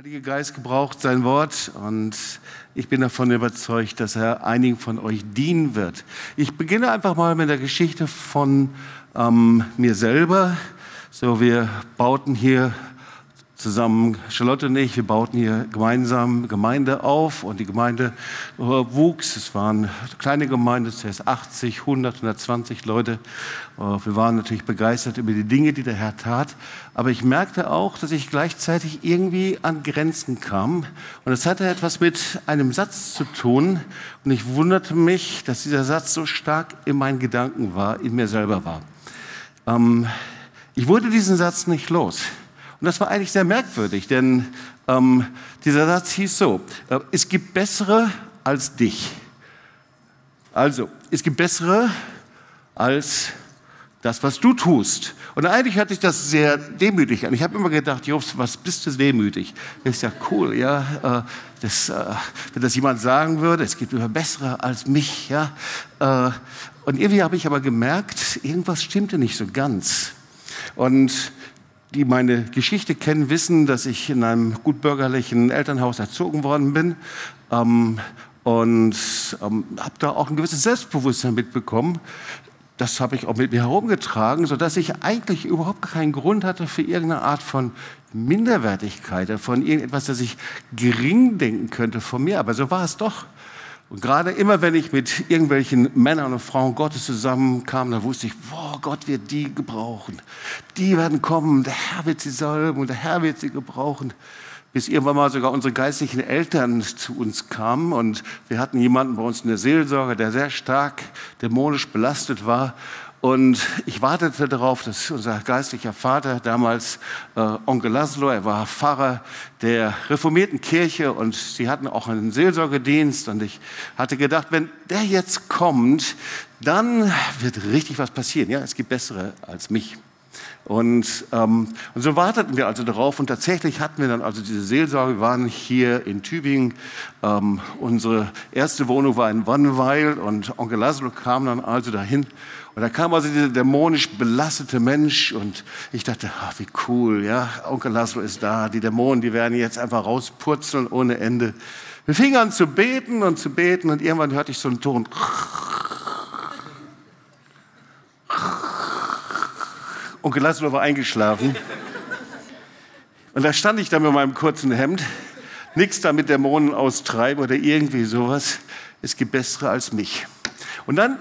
Heilige Geist gebraucht sein Wort und ich bin davon überzeugt, dass er einigen von euch dienen wird. Ich beginne einfach mal mit der Geschichte von ähm, mir selber. So, wir bauten hier zusammen, Charlotte und ich, wir bauten hier gemeinsam Gemeinde auf und die Gemeinde äh, wuchs. Es waren kleine Gemeinde, zuerst 80, 100, 120 Leute. Äh, wir waren natürlich begeistert über die Dinge, die der Herr tat. Aber ich merkte auch, dass ich gleichzeitig irgendwie an Grenzen kam. Und es hatte etwas mit einem Satz zu tun. Und ich wunderte mich, dass dieser Satz so stark in meinen Gedanken war, in mir selber war. Ähm, ich wurde diesen Satz nicht los. Und das war eigentlich sehr merkwürdig, denn ähm, dieser Satz hieß so, äh, es gibt bessere als dich. Also, es gibt bessere als das, was du tust. Und eigentlich hatte ich das sehr demütig an. Ich habe immer gedacht, Jobs, was bist du demütig? Das ist ja cool, ja. Äh, das, äh, wenn das jemand sagen würde, es gibt immer bessere als mich, ja. Äh, und irgendwie habe ich aber gemerkt, irgendwas stimmte nicht so ganz. Und die meine Geschichte kennen, wissen, dass ich in einem gutbürgerlichen Elternhaus erzogen worden bin ähm, und ähm, habe da auch ein gewisses Selbstbewusstsein mitbekommen. Das habe ich auch mit mir herumgetragen, sodass ich eigentlich überhaupt keinen Grund hatte für irgendeine Art von Minderwertigkeit, von irgendetwas, das ich gering denken könnte von mir. Aber so war es doch. Und gerade immer, wenn ich mit irgendwelchen Männern und Frauen Gottes zusammenkam, da wusste ich, boah, Gott wird die gebrauchen. Die werden kommen, der Herr wird sie salben und der Herr wird sie gebrauchen. Bis irgendwann mal sogar unsere geistlichen Eltern zu uns kamen und wir hatten jemanden bei uns in der Seelsorge, der sehr stark dämonisch belastet war und ich wartete darauf, dass unser geistlicher Vater, damals äh, Onkel Laszlo, er war Pfarrer der reformierten Kirche und sie hatten auch einen Seelsorgedienst. Und ich hatte gedacht, wenn der jetzt kommt, dann wird richtig was passieren. Ja, es gibt bessere als mich. Und, ähm, und so warteten wir also darauf und tatsächlich hatten wir dann also diese Seelsorge. Wir waren hier in Tübingen. Ähm, unsere erste Wohnung war in Wannweil und Onkel Laszlo kam dann also dahin und da kam also dieser dämonisch belastete Mensch und ich dachte, ach, wie cool, ja, Onkel Laszlo ist da, die Dämonen, die werden jetzt einfach rauspurzeln ohne Ende. Wir fingen an zu beten und zu beten und irgendwann hörte ich so einen Ton. Onkel Laszlo war eingeschlafen. Und da stand ich da mit meinem kurzen Hemd, nichts da mit Dämonen austreiben oder irgendwie sowas. Es gibt bessere als mich. Und dann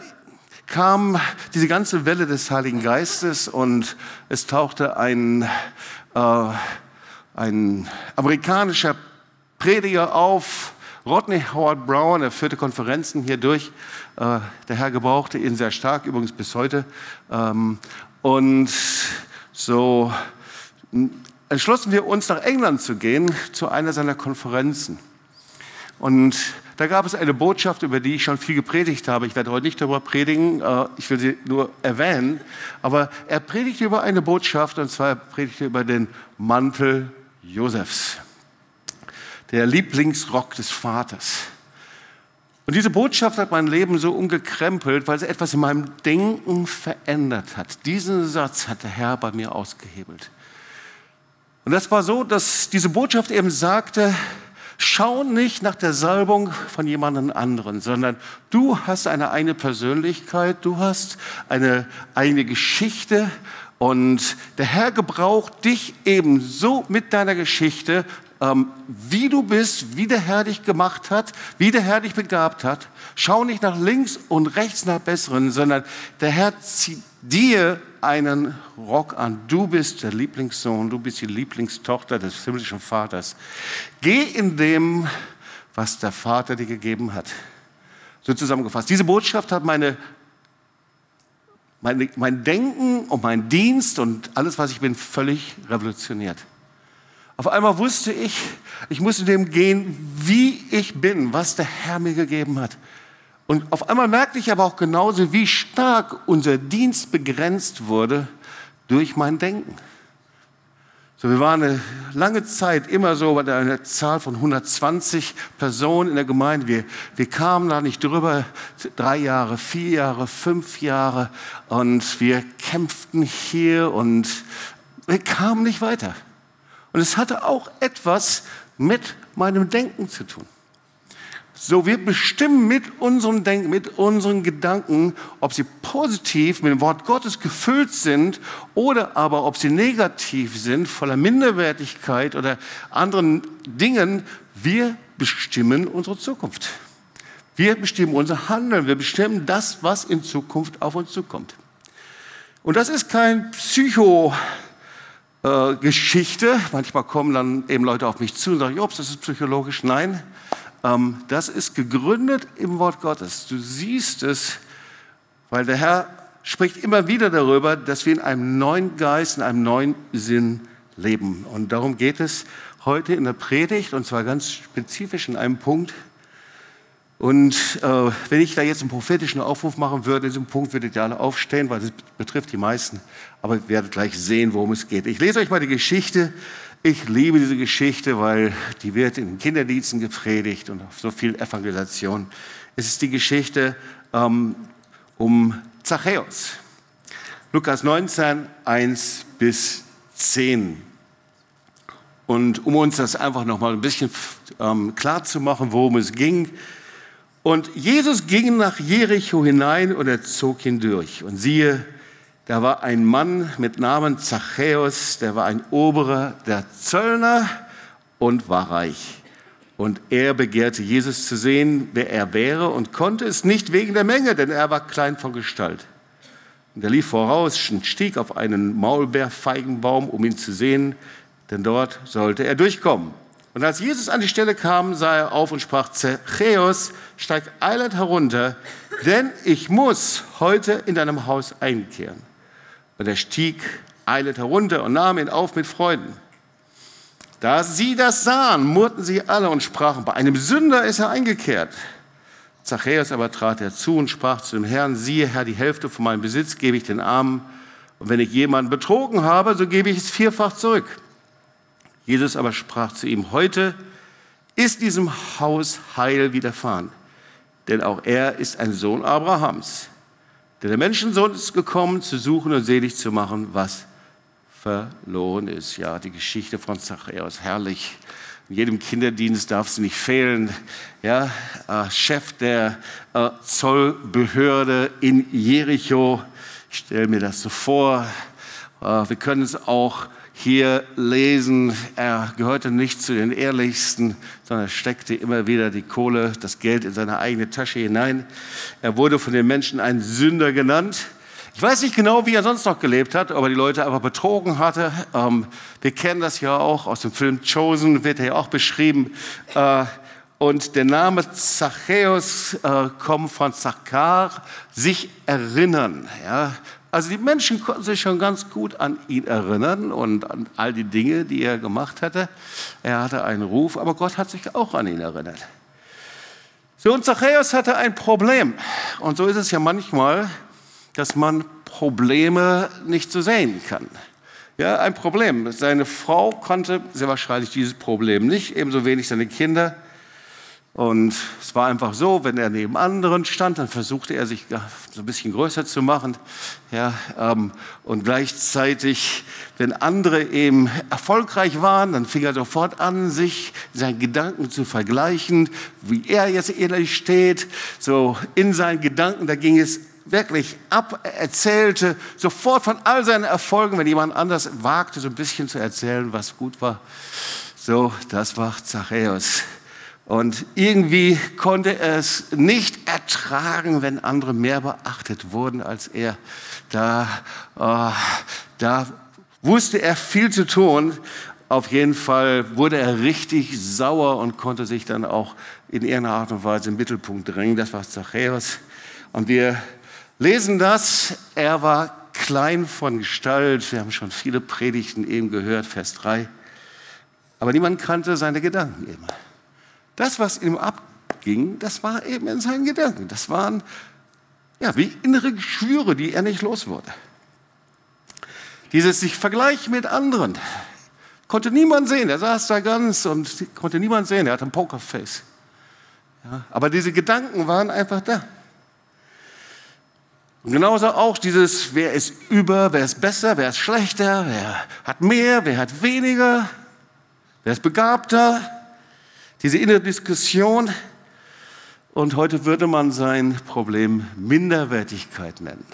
kam diese ganze Welle des Heiligen Geistes und es tauchte ein, äh, ein amerikanischer Prediger auf, Rodney Howard Brown, er führte Konferenzen hier durch. Äh, der Herr gebrauchte ihn sehr stark, übrigens bis heute. Ähm, und so entschlossen wir uns, nach England zu gehen, zu einer seiner Konferenzen. Und da gab es eine Botschaft, über die ich schon viel gepredigt habe. Ich werde heute nicht darüber predigen, äh, ich will sie nur erwähnen. Aber er predigte über eine Botschaft, und zwar predigte über den Mantel Josefs, der Lieblingsrock des Vaters. Und diese Botschaft hat mein Leben so umgekrempelt, weil sie etwas in meinem Denken verändert hat. Diesen Satz hat der Herr bei mir ausgehebelt. Und das war so, dass diese Botschaft eben sagte, Schau nicht nach der Salbung von jemandem anderen, sondern du hast eine eigene Persönlichkeit, du hast eine eigene Geschichte und der Herr gebraucht dich eben so mit deiner Geschichte, wie du bist, wie der Herr dich gemacht hat, wie der Herr dich begabt hat. Schau nicht nach links und rechts nach Besseren, sondern der Herr zieht dir einen Rock an. Du bist der Lieblingssohn, du bist die Lieblingstochter des himmlischen Vaters. Geh in dem, was der Vater dir gegeben hat. So zusammengefasst. Diese Botschaft hat meine, meine, mein Denken und mein Dienst und alles, was ich bin, völlig revolutioniert. Auf einmal wusste ich, ich muss in dem gehen, wie ich bin, was der Herr mir gegeben hat. Und auf einmal merkte ich aber auch genauso, wie stark unser Dienst begrenzt wurde durch mein Denken. So, wir waren eine lange Zeit immer so bei einer Zahl von 120 Personen in der Gemeinde. Wir, wir kamen da nicht drüber. Drei Jahre, vier Jahre, fünf Jahre. Und wir kämpften hier und wir kamen nicht weiter. Und es hatte auch etwas mit meinem Denken zu tun. So, wir bestimmen mit unserem Denken, mit unseren Gedanken, ob sie positiv mit dem Wort Gottes gefüllt sind oder aber ob sie negativ sind, voller Minderwertigkeit oder anderen Dingen. Wir bestimmen unsere Zukunft. Wir bestimmen unser Handeln. Wir bestimmen das, was in Zukunft auf uns zukommt. Und das ist kein Psycho- Geschichte. Manchmal kommen dann eben Leute auf mich zu und sagen, Jobs, das ist psychologisch. Nein, ähm, das ist gegründet im Wort Gottes. Du siehst es, weil der Herr spricht immer wieder darüber, dass wir in einem neuen Geist, in einem neuen Sinn leben. Und darum geht es heute in der Predigt, und zwar ganz spezifisch in einem Punkt. Und äh, wenn ich da jetzt einen prophetischen Aufruf machen würde, in diesem Punkt würdet ihr alle aufstehen, weil es betrifft die meisten. Aber ihr werdet gleich sehen, worum es geht. Ich lese euch mal die Geschichte ich liebe diese Geschichte, weil die wird in Kinderdiensten gepredigt und auf so viel Evangelisation. Es ist die Geschichte ähm, um Zachäus. Lukas 19, 1 bis 10. Und um uns das einfach noch mal ein bisschen ähm, klar zu machen, worum es ging. Und Jesus ging nach Jericho hinein und er zog hindurch. Und siehe, da war ein Mann mit Namen Zachäus, der war ein Oberer der Zöllner und war reich. Und er begehrte Jesus zu sehen, wer er wäre, und konnte es nicht wegen der Menge, denn er war klein von Gestalt. Und er lief voraus und stieg auf einen Maulbeerfeigenbaum, um ihn zu sehen, denn dort sollte er durchkommen. Und als Jesus an die Stelle kam, sah er auf und sprach, Zachäus, steig eilend herunter, denn ich muss heute in deinem Haus einkehren. Und er stieg eilet herunter und nahm ihn auf mit Freuden. Da sie das sahen, murrten sie alle und sprachen, bei einem Sünder ist er eingekehrt. Zachäus aber trat herzu und sprach zu dem Herrn, siehe Herr, die Hälfte von meinem Besitz gebe ich den Armen, und wenn ich jemanden betrogen habe, so gebe ich es vierfach zurück. Jesus aber sprach zu ihm, heute ist diesem Haus Heil widerfahren, denn auch er ist ein Sohn Abrahams. Denn der Menschensohn ist gekommen, zu suchen und selig zu machen, was verloren ist. Ja, die Geschichte von Zachäus, herrlich. In jedem Kinderdienst darf sie nicht fehlen. Ja, äh, Chef der äh, Zollbehörde in Jericho. Ich stelle mir das so vor. Äh, wir können es auch hier lesen, er gehörte nicht zu den Ehrlichsten, sondern steckte immer wieder die Kohle, das Geld in seine eigene Tasche hinein. Er wurde von den Menschen ein Sünder genannt. Ich weiß nicht genau, wie er sonst noch gelebt hat, ob er die Leute aber betrogen hatte. Ähm, wir kennen das ja auch aus dem Film Chosen, wird er ja auch beschrieben. Äh, und der Name Zachäus äh, kommt von Zachar, sich erinnern. Ja? Also die Menschen konnten sich schon ganz gut an ihn erinnern und an all die Dinge, die er gemacht hatte. Er hatte einen Ruf, aber Gott hat sich auch an ihn erinnert. So, und Zachäus hatte ein Problem. Und so ist es ja manchmal, dass man Probleme nicht so sehen kann. Ja, ein Problem. Seine Frau konnte sehr wahrscheinlich dieses Problem nicht, ebenso wenig seine Kinder. Und es war einfach so, wenn er neben anderen stand, dann versuchte er sich so ein bisschen größer zu machen. Ja, ähm, und gleichzeitig, wenn andere eben erfolgreich waren, dann fing er sofort an, sich seinen Gedanken zu vergleichen, wie er jetzt ehrlich steht. So in seinen Gedanken, da ging es wirklich ab. Er erzählte sofort von all seinen Erfolgen, wenn jemand anders wagte, so ein bisschen zu erzählen, was gut war. So, das war Zachäus. Und irgendwie konnte er es nicht ertragen, wenn andere mehr beachtet wurden als er. Da, oh, da wusste er viel zu tun. Auf jeden Fall wurde er richtig sauer und konnte sich dann auch in irgendeiner Art und Weise im Mittelpunkt drängen. Das war Zachäus. Und wir lesen das. Er war klein von Gestalt. Wir haben schon viele Predigten eben gehört, Vers 3. Aber niemand kannte seine Gedanken immer. Das, was ihm abging, das war eben in seinen Gedanken. Das waren ja, wie innere Geschwüre, die er nicht los wurde. Dieses sich vergleichen mit anderen. Konnte niemand sehen. Er saß da ganz und konnte niemand sehen. Er hatte ein Pokerface. Ja, aber diese Gedanken waren einfach da. Und genauso auch dieses, wer ist über, wer ist besser, wer ist schlechter, wer hat mehr, wer hat weniger, wer ist begabter. Diese innere Diskussion und heute würde man sein Problem Minderwertigkeit nennen.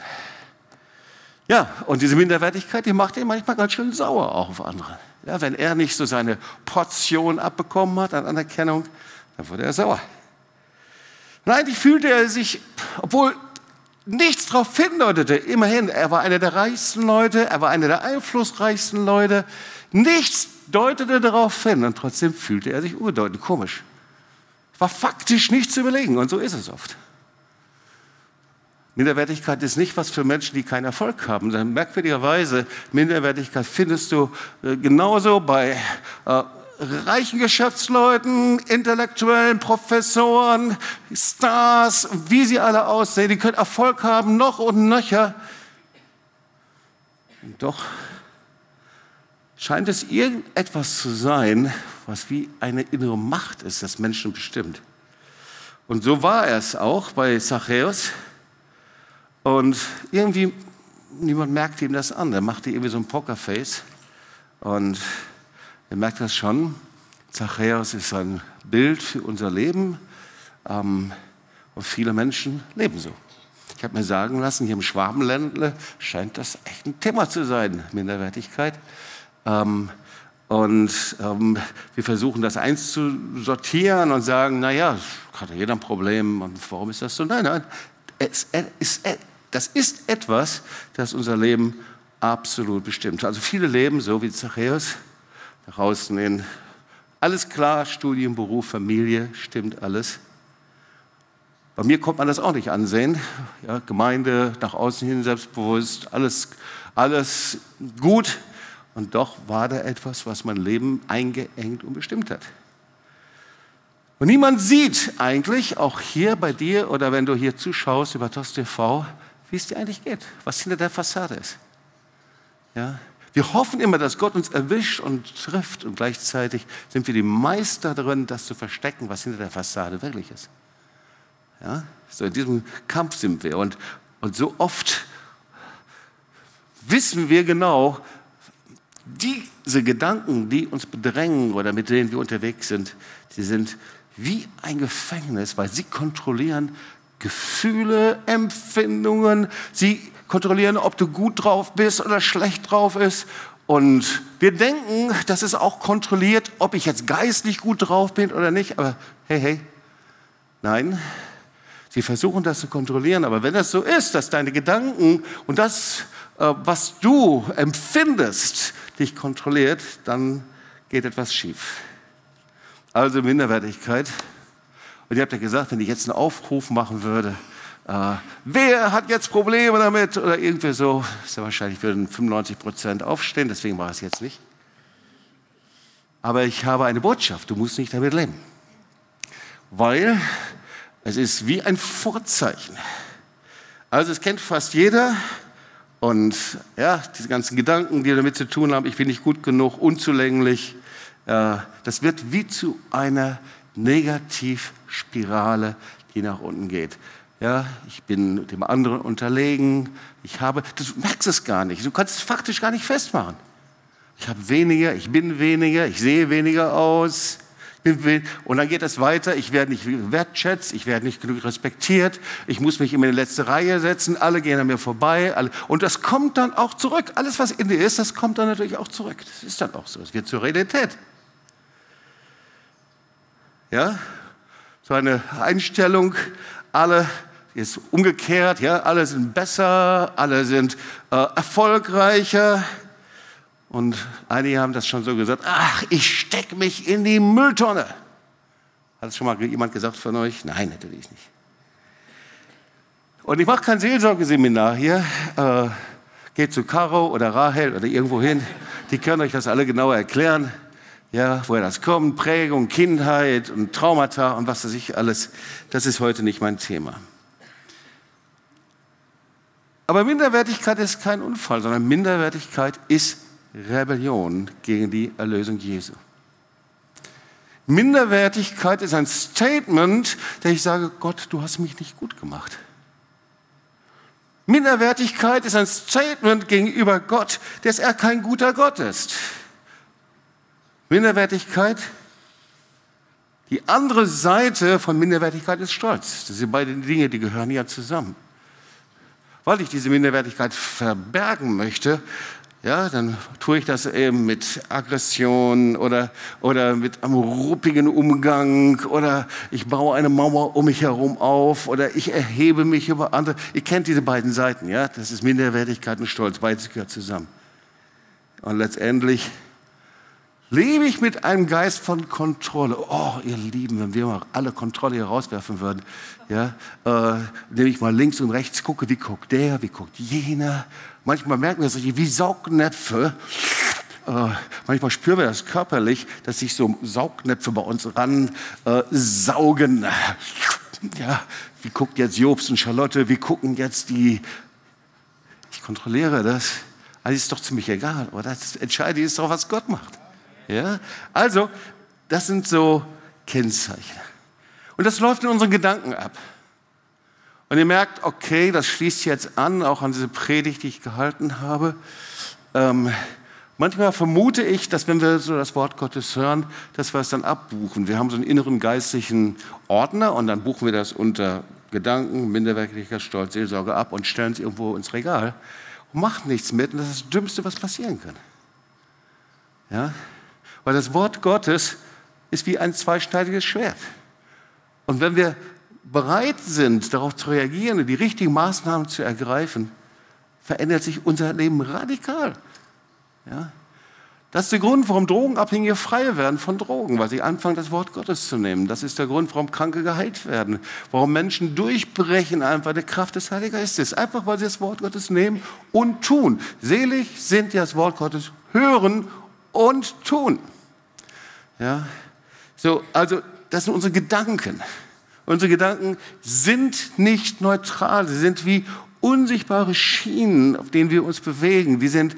Ja, und diese Minderwertigkeit, die macht ihn manchmal ganz schön sauer auch auf andere. Ja, wenn er nicht so seine Portion abbekommen hat an Anerkennung, dann wurde er sauer. Und eigentlich fühlte er sich, obwohl nichts darauf hindeutete, immerhin, er war einer der reichsten Leute, er war einer der einflussreichsten Leute, nichts deutete darauf hin und trotzdem fühlte er sich unbedeutend, komisch. War faktisch nicht zu überlegen und so ist es oft. Minderwertigkeit ist nicht was für Menschen, die keinen Erfolg haben. Merkwürdigerweise, Minderwertigkeit findest du äh, genauso bei äh, reichen Geschäftsleuten, Intellektuellen, Professoren, Stars, wie sie alle aussehen. Die können Erfolg haben, noch und nöcher. Und doch scheint es irgendetwas zu sein, was wie eine innere Macht ist, das Menschen bestimmt. Und so war es auch bei Zachäus. Und irgendwie, niemand merkte ihm das an. Er machte irgendwie so ein Pokerface. Und er merkt das schon. Zachäus ist ein Bild für unser Leben. Ähm, und viele Menschen leben so. Ich habe mir sagen lassen, hier im Schwabenländle scheint das echt ein Thema zu sein, Minderwertigkeit. Ähm, und ähm, wir versuchen das einzusortieren und sagen, naja, hat ja jeder ein Problem und warum ist das so? Nein, nein, es, es, es, das ist etwas, das unser Leben absolut bestimmt. Also viele leben so wie Zachäus, nach außen hin. Alles klar, Studium, Beruf, Familie, stimmt alles. Bei mir kommt man das auch nicht ansehen. Ja, Gemeinde, nach außen hin selbstbewusst, alles, alles gut. Und doch war da etwas, was mein Leben eingeengt und bestimmt hat. Und niemand sieht eigentlich, auch hier bei dir oder wenn du hier zuschaust über TOS TV, wie es dir eigentlich geht, was hinter der Fassade ist. Ja? Wir hoffen immer, dass Gott uns erwischt und trifft und gleichzeitig sind wir die Meister darin, das zu verstecken, was hinter der Fassade wirklich ist. Ja? So in diesem Kampf sind wir und, und so oft wissen wir genau, diese Gedanken, die uns bedrängen oder mit denen wir unterwegs sind, sie sind wie ein Gefängnis, weil sie kontrollieren Gefühle, Empfindungen. Sie kontrollieren, ob du gut drauf bist oder schlecht drauf bist. Und wir denken, das ist auch kontrolliert, ob ich jetzt geistlich gut drauf bin oder nicht. Aber hey, hey, nein. Sie versuchen das zu kontrollieren. Aber wenn das so ist, dass deine Gedanken und das, äh, was du empfindest, dich kontrolliert, dann geht etwas schief. Also Minderwertigkeit und ihr habt ja gesagt, wenn ich jetzt einen Aufruf machen würde, äh, wer hat jetzt Probleme damit oder irgendwie so, ist ja wahrscheinlich würden 95 Prozent aufstehen, deswegen war es jetzt nicht. Aber ich habe eine Botschaft, du musst nicht damit leben. Weil es ist wie ein Vorzeichen. Also es kennt fast jeder und ja, diese ganzen Gedanken, die damit zu tun haben, ich bin nicht gut genug, unzulänglich, äh, das wird wie zu einer Negativspirale, die nach unten geht. Ja, ich bin dem anderen unterlegen. Ich habe, du merkst es gar nicht. Du kannst es faktisch gar nicht festmachen. Ich habe weniger, ich bin weniger, ich sehe weniger aus. Und dann geht es weiter. Ich werde nicht wertschätzt, ich werde nicht genug respektiert. Ich muss mich immer in die letzte Reihe setzen. Alle gehen an mir vorbei. Und das kommt dann auch zurück. Alles, was in dir ist, das kommt dann natürlich auch zurück. Das ist dann auch so. Es wird zur Realität. Ja? So eine Einstellung, alle ist umgekehrt, ja? alle sind besser, alle sind äh, erfolgreicher. Und einige haben das schon so gesagt, ach, ich stecke mich in die Mülltonne. Hat es schon mal jemand gesagt von euch? Nein, natürlich nicht. Und ich mache kein Seelsorgeseminar hier. Äh, geht zu Caro oder Rahel oder irgendwo hin. Die können euch das alle genauer erklären ja, woher das kommt, Prägung, Kindheit und Traumata und was weiß ich alles, das ist heute nicht mein Thema. Aber Minderwertigkeit ist kein Unfall, sondern Minderwertigkeit ist Rebellion gegen die Erlösung Jesu. Minderwertigkeit ist ein Statement, der ich sage, Gott, du hast mich nicht gut gemacht. Minderwertigkeit ist ein Statement gegenüber Gott, dass er kein guter Gott ist. Minderwertigkeit Die andere Seite von Minderwertigkeit ist Stolz. Das sind beide Dinge, die gehören ja zusammen. Weil ich diese Minderwertigkeit verbergen möchte, ja, dann tue ich das eben mit Aggression oder, oder mit einem ruppigen Umgang oder ich baue eine Mauer um mich herum auf oder ich erhebe mich über andere. Ihr kennt diese beiden Seiten, ja? Das ist Minderwertigkeit und Stolz, beides gehört zusammen. Und letztendlich lebe ich mit einem Geist von Kontrolle. Oh, ihr Lieben, wenn wir mal alle Kontrolle hier rauswerfen würden, ja, äh, indem ich mal links und rechts gucke, wie guckt der, wie guckt jener, Manchmal merken wir es wie Saugnäpfe. Äh, manchmal spüren wir das körperlich, dass sich so Saugnäpfe bei uns ran äh, saugen. Ja, wie guckt jetzt Jobs und Charlotte? Wie gucken jetzt die? Ich kontrolliere das. Also ist doch ziemlich egal, oder? Das Entscheidende ist doch, was Gott macht. Ja? Also, das sind so Kennzeichen. Und das läuft in unseren Gedanken ab. Und ihr merkt, okay, das schließt jetzt an, auch an diese Predigt, die ich gehalten habe. Ähm, manchmal vermute ich, dass wenn wir so das Wort Gottes hören, dass wir es dann abbuchen. Wir haben so einen inneren geistlichen Ordner und dann buchen wir das unter Gedanken, Minderwertigkeit, Stolz, Seelsorge ab und stellen es irgendwo ins Regal und machen nichts mit. Und das ist das Dümmste, was passieren kann. Ja? Weil das Wort Gottes ist wie ein zweischneidiges Schwert. Und wenn wir bereit sind, darauf zu reagieren die richtigen Maßnahmen zu ergreifen, verändert sich unser Leben radikal. Ja? Das ist der Grund, warum Drogenabhängige frei werden von Drogen, weil sie anfangen, das Wort Gottes zu nehmen. Das ist der Grund, warum Kranke geheilt werden, warum Menschen durchbrechen einfach der Kraft des Heiligen Geistes. Einfach, weil sie das Wort Gottes nehmen und tun. Selig sind die das Wort Gottes hören und tun. Ja? So, also, das sind unsere Gedanken. Unsere Gedanken sind nicht neutral, sie sind wie unsichtbare Schienen, auf denen wir uns bewegen. Die sind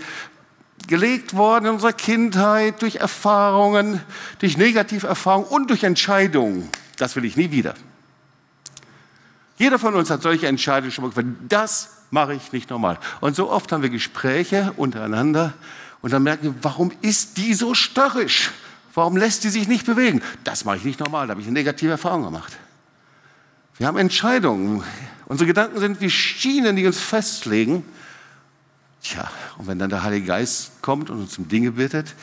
gelegt worden in unserer Kindheit durch Erfahrungen, durch Negativerfahrungen und durch Entscheidungen. Das will ich nie wieder. Jeder von uns hat solche Entscheidungen schon mal gefällt. Das mache ich nicht normal. Und so oft haben wir Gespräche untereinander und dann merken wir, warum ist die so störrisch? Warum lässt die sich nicht bewegen? Das mache ich nicht normal, da habe ich eine negative Erfahrung gemacht. Wir haben Entscheidungen. Unsere Gedanken sind wie Schienen, die uns festlegen. Tja, und wenn dann der Heilige Geist kommt und uns um Dinge bittet,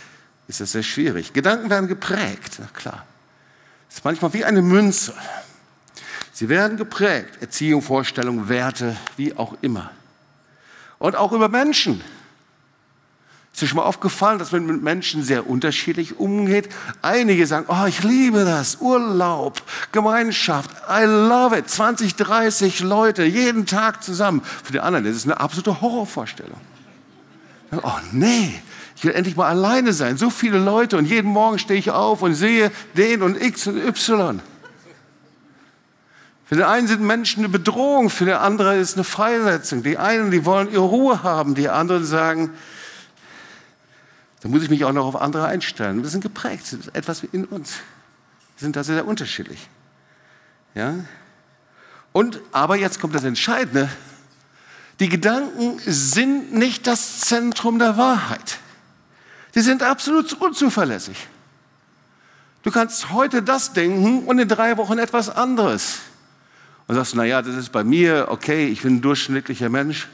ist das sehr schwierig. Gedanken werden geprägt, na klar. Das ist manchmal wie eine Münze. Sie werden geprägt, Erziehung, Vorstellung, Werte, wie auch immer. Und auch über Menschen. Ist dir schon mal aufgefallen, dass man mit Menschen sehr unterschiedlich umgeht? Einige sagen, oh, ich liebe das, Urlaub, Gemeinschaft, I love it, 20, 30 Leute, jeden Tag zusammen. Für die anderen ist es eine absolute Horrorvorstellung. Oh nee, ich will endlich mal alleine sein, so viele Leute und jeden Morgen stehe ich auf und sehe den und X und Y. Für den einen sind Menschen eine Bedrohung, für den anderen ist eine Freisetzung. Die einen, die wollen ihre Ruhe haben, die anderen sagen, da muss ich mich auch noch auf andere einstellen. Wir sind geprägt, ist etwas in uns. Wir sind da sehr unterschiedlich. Ja? Und, aber jetzt kommt das Entscheidende. Die Gedanken sind nicht das Zentrum der Wahrheit. Die sind absolut unzuverlässig. Du kannst heute das denken und in drei Wochen etwas anderes. Und sagst, naja, das ist bei mir, okay, ich bin ein durchschnittlicher Mensch.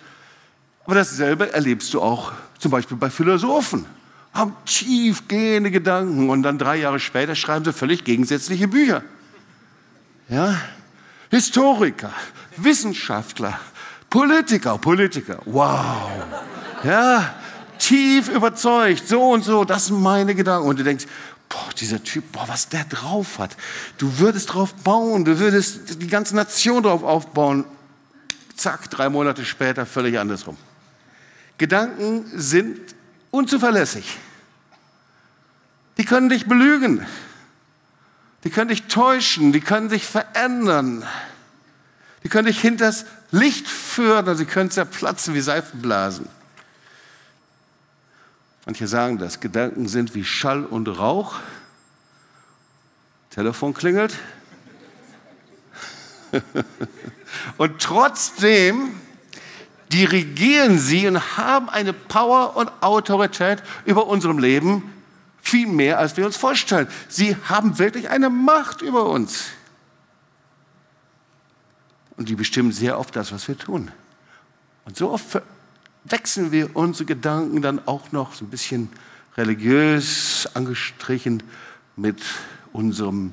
Aber dasselbe erlebst du auch zum Beispiel bei Philosophen haben tiefgehende Gedanken und dann drei Jahre später schreiben sie völlig gegensätzliche Bücher. Ja? Historiker, Wissenschaftler, Politiker, Politiker, wow. Ja, tief überzeugt, so und so, das sind meine Gedanken. Und du denkst, boah, dieser Typ, boah, was der drauf hat. Du würdest drauf bauen, du würdest die ganze Nation drauf aufbauen. Zack, drei Monate später völlig andersrum. Gedanken sind unzuverlässig. Die können dich belügen. Die können dich täuschen. Die können dich verändern. Die können dich hinters Licht führen und sie können zerplatzen wie Seifenblasen. Manche sagen das. Gedanken sind wie Schall und Rauch. Telefon klingelt. und trotzdem dirigieren sie und haben eine Power und Autorität über unserem Leben viel mehr, als wir uns vorstellen. Sie haben wirklich eine Macht über uns. Und die bestimmen sehr oft das, was wir tun. Und so oft wechseln wir unsere Gedanken dann auch noch so ein bisschen religiös angestrichen mit unserem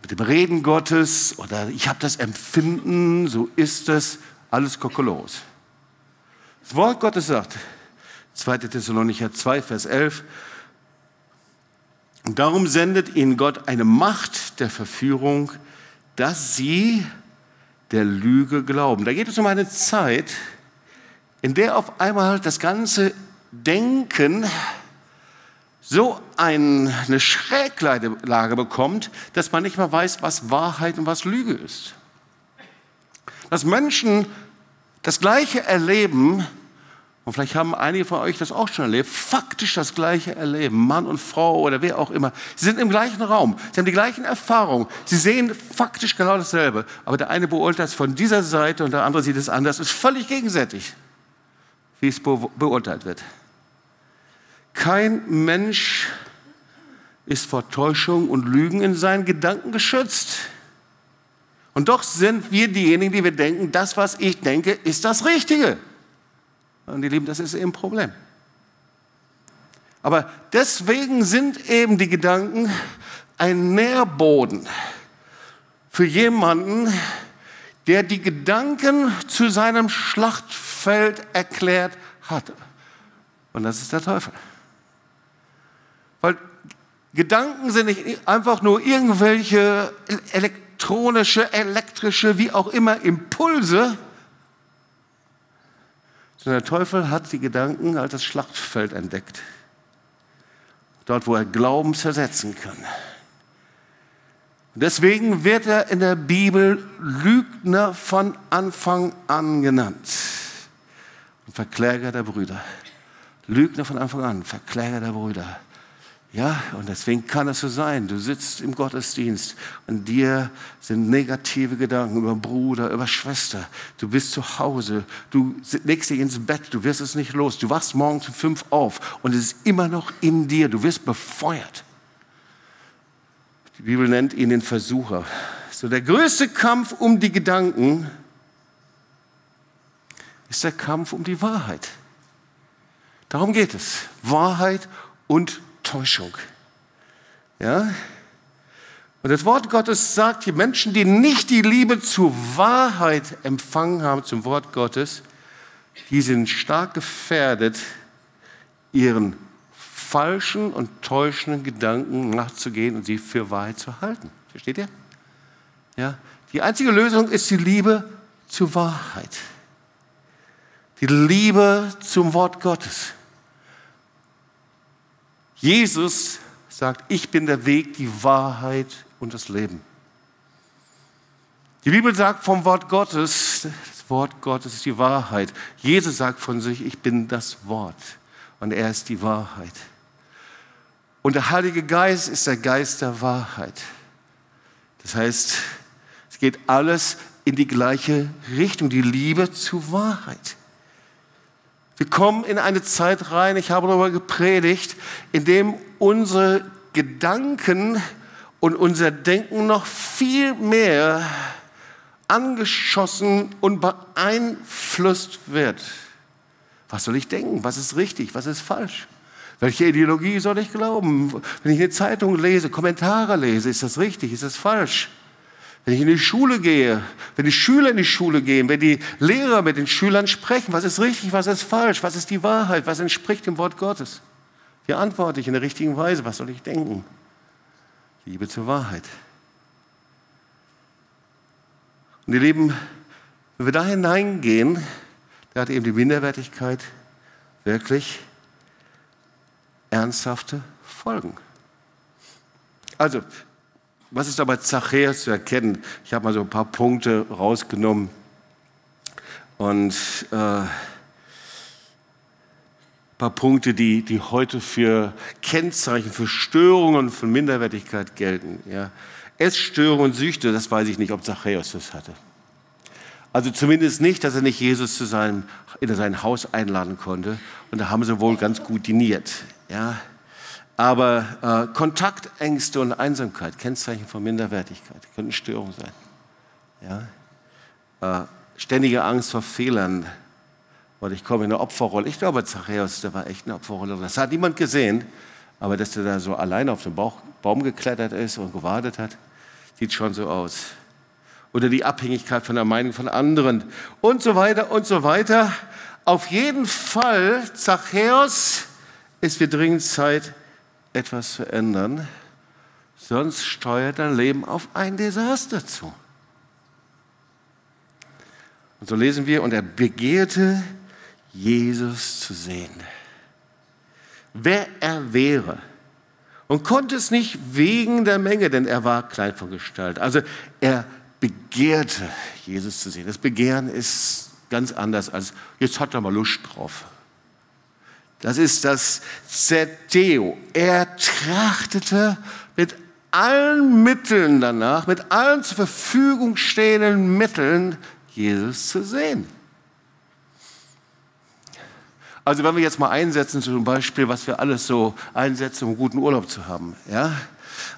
mit dem Reden Gottes oder ich habe das Empfinden, so ist es, alles kokolos. Wort Gottes sagt, 2. Thessalonicher 2, Vers 11, und darum sendet ihnen Gott eine Macht der Verführung, dass sie der Lüge glauben. Da geht es um eine Zeit, in der auf einmal das ganze Denken so eine Schräglage bekommt, dass man nicht mehr weiß, was Wahrheit und was Lüge ist. Dass Menschen das Gleiche erleben, und vielleicht haben einige von euch das auch schon erlebt, faktisch das Gleiche erleben, Mann und Frau oder wer auch immer. Sie sind im gleichen Raum, sie haben die gleichen Erfahrungen, sie sehen faktisch genau dasselbe, aber der eine beurteilt es von dieser Seite und der andere sieht es anders. Es ist völlig gegenseitig, wie es beurteilt wird. Kein Mensch ist vor Täuschung und Lügen in seinen Gedanken geschützt. Und doch sind wir diejenigen, die wir denken, das, was ich denke, ist das Richtige. Und ihr Lieben, das ist eben ein Problem. Aber deswegen sind eben die Gedanken ein Nährboden für jemanden, der die Gedanken zu seinem Schlachtfeld erklärt hat. Und das ist der Teufel. Weil Gedanken sind nicht einfach nur irgendwelche elektronische, elektrische, wie auch immer Impulse, sondern der Teufel hat die Gedanken als das Schlachtfeld entdeckt. Dort, wo er Glauben zersetzen kann. Und deswegen wird er in der Bibel Lügner von Anfang an genannt. Und Verkläger der Brüder. Lügner von Anfang an, Verkläger der Brüder. Ja, und deswegen kann es so sein. Du sitzt im Gottesdienst und dir sind negative Gedanken über Bruder, über Schwester. Du bist zu Hause, du legst dich ins Bett, du wirst es nicht los. Du wachst morgens um fünf auf und es ist immer noch in dir. Du wirst befeuert. Die Bibel nennt ihn den Versucher. So der größte Kampf um die Gedanken ist der Kampf um die Wahrheit. Darum geht es. Wahrheit und Täuschung. Ja? Und das Wort Gottes sagt, die Menschen, die nicht die Liebe zur Wahrheit empfangen haben, zum Wort Gottes, die sind stark gefährdet, ihren falschen und täuschenden Gedanken nachzugehen und sie für Wahrheit zu halten. Versteht ihr? Ja? Die einzige Lösung ist die Liebe zur Wahrheit. Die Liebe zum Wort Gottes. Jesus sagt, ich bin der Weg, die Wahrheit und das Leben. Die Bibel sagt vom Wort Gottes, das Wort Gottes ist die Wahrheit. Jesus sagt von sich, ich bin das Wort und er ist die Wahrheit. Und der Heilige Geist ist der Geist der Wahrheit. Das heißt, es geht alles in die gleiche Richtung, die Liebe zur Wahrheit. Wir kommen in eine Zeit rein, ich habe darüber gepredigt, in dem unsere Gedanken und unser Denken noch viel mehr angeschossen und beeinflusst wird. Was soll ich denken? Was ist richtig? Was ist falsch? Welche Ideologie soll ich glauben? Wenn ich eine Zeitung lese, Kommentare lese, ist das richtig? Ist das falsch? Wenn ich in die Schule gehe, wenn die Schüler in die Schule gehen, wenn die Lehrer mit den Schülern sprechen, was ist richtig, was ist falsch, was ist die Wahrheit, was entspricht dem Wort Gottes? Wie antworte ich in der richtigen Weise? Was soll ich denken? Liebe zur Wahrheit. Und ihr Lieben, wenn wir da hineingehen, da hat eben die Minderwertigkeit wirklich ernsthafte Folgen. Also, was ist aber Zachäus zu erkennen? Ich habe mal so ein paar Punkte rausgenommen. Und äh, ein paar Punkte, die, die heute für Kennzeichen, für Störungen von Minderwertigkeit gelten. Ja. Essstörungen und Süchte, das weiß ich nicht, ob Zachäus das hatte. Also zumindest nicht, dass er nicht Jesus zu seinem, in sein Haus einladen konnte. Und da haben sie wohl ganz gut diniert. Ja. Aber äh, Kontaktängste und Einsamkeit, Kennzeichen von Minderwertigkeit, könnten Störungen sein. Ja? Äh, ständige Angst vor Fehlern, weil ich komme in eine Opferrolle. Ich glaube, Zachäus, der war echt eine Opferrolle. Das hat niemand gesehen, aber dass er da so alleine auf den Bauch, Baum geklettert ist und gewartet hat, sieht schon so aus. Oder die Abhängigkeit von der Meinung von anderen und so weiter und so weiter. Auf jeden Fall, Zachäus, es wird dringend Zeit, etwas zu ändern, sonst steuert dein Leben auf ein Desaster zu. Und so lesen wir, und er begehrte, Jesus zu sehen. Wer er wäre. Und konnte es nicht wegen der Menge, denn er war klein von Gestalt. Also er begehrte, Jesus zu sehen. Das Begehren ist ganz anders als, jetzt hat er mal Lust drauf. Das ist das Zeteo. Er trachtete mit allen Mitteln danach, mit allen zur Verfügung stehenden Mitteln, Jesus zu sehen. Also wenn wir jetzt mal einsetzen, zum Beispiel, was wir alles so einsetzen, um guten Urlaub zu haben, ja,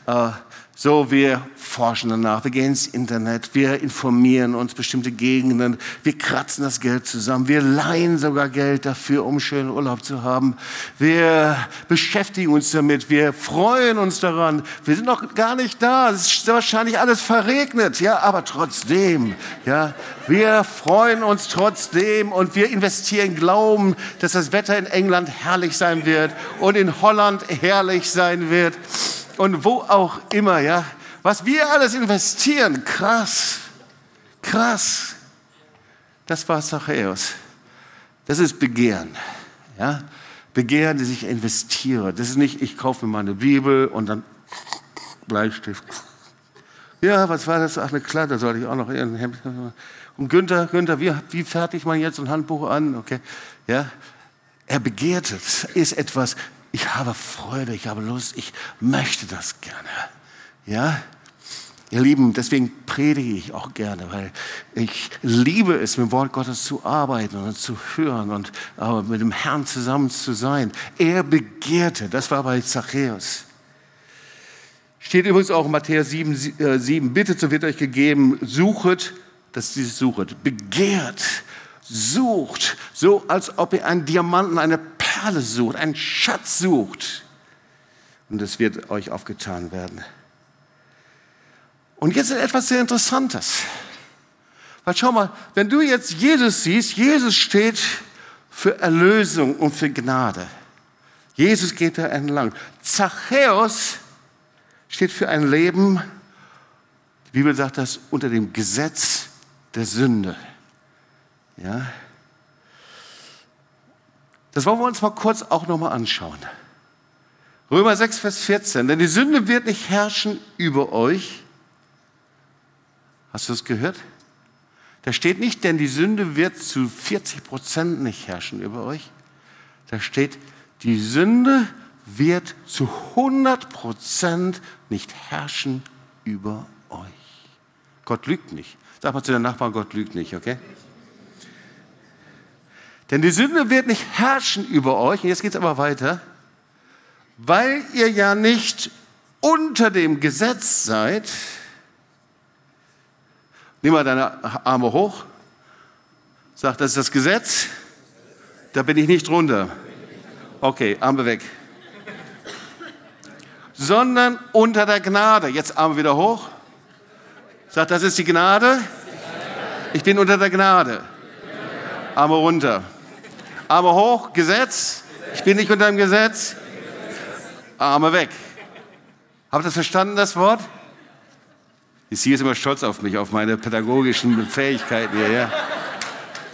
äh, so, wir forschen danach, wir gehen ins Internet, wir informieren uns bestimmte Gegenden, wir kratzen das Geld zusammen, wir leihen sogar Geld dafür, um schönen Urlaub zu haben. Wir beschäftigen uns damit, wir freuen uns daran. Wir sind noch gar nicht da, es ist wahrscheinlich alles verregnet, ja, aber trotzdem, ja, wir freuen uns trotzdem und wir investieren Glauben, dass das Wetter in England herrlich sein wird und in Holland herrlich sein wird und wo auch immer, ja. Was wir alles investieren, krass, krass. Das war Zachäus. Das ist Begehren, ja. Begehren, dass ich investiere. Das ist nicht, ich kaufe mir meine Bibel und dann Bleistift. Ja, was war das? Ach, eine Kladde sollte ich auch noch. Und Günther, Günther, wie, wie fertigt man jetzt ein Handbuch an? Okay, ja. Er begehrt es, ist etwas, ich habe Freude, ich habe Lust, ich möchte das gerne. Ja? Ihr Lieben, deswegen predige ich auch gerne, weil ich liebe es, mit dem Wort Gottes zu arbeiten und zu hören und aber mit dem Herrn zusammen zu sein. Er begehrte, das war bei Zachäus. Steht übrigens auch in Matthäus 7, 7 äh, bittet, so wird euch gegeben, suchet, das ist dieses suchet, begehrt, sucht, so als ob ihr einen Diamanten, eine Perle sucht, einen Schatz sucht. Und es wird euch aufgetan werden. Und jetzt etwas sehr Interessantes. Weil schau mal, wenn du jetzt Jesus siehst, Jesus steht für Erlösung und für Gnade. Jesus geht da entlang. Zachäus steht für ein Leben, die Bibel sagt das, unter dem Gesetz der Sünde. Ja? Das wollen wir uns mal kurz auch nochmal anschauen. Römer 6, Vers 14. Denn die Sünde wird nicht herrschen über euch. Hast du das gehört? Da steht nicht, denn die Sünde wird zu 40 Prozent nicht herrschen über euch. Da steht, die Sünde wird zu 100 Prozent nicht herrschen über euch. Gott lügt nicht. Sag mal zu den Nachbarn, Gott lügt nicht, okay? Denn die Sünde wird nicht herrschen über euch. Und jetzt geht es aber weiter. Weil ihr ja nicht unter dem Gesetz seid. Nimm mal deine Arme hoch. Sag, das ist das Gesetz. Da bin ich nicht drunter. Okay, Arme weg. Sondern unter der Gnade. Jetzt Arme wieder hoch. Sag, das ist die Gnade. Ich bin unter der Gnade. Arme runter. Arme hoch, Gesetz. Ich bin nicht unter dem Gesetz. Arme weg. Habt ihr das verstanden, das Wort? Sie ist immer stolz auf mich, auf meine pädagogischen Fähigkeiten hier. Ja.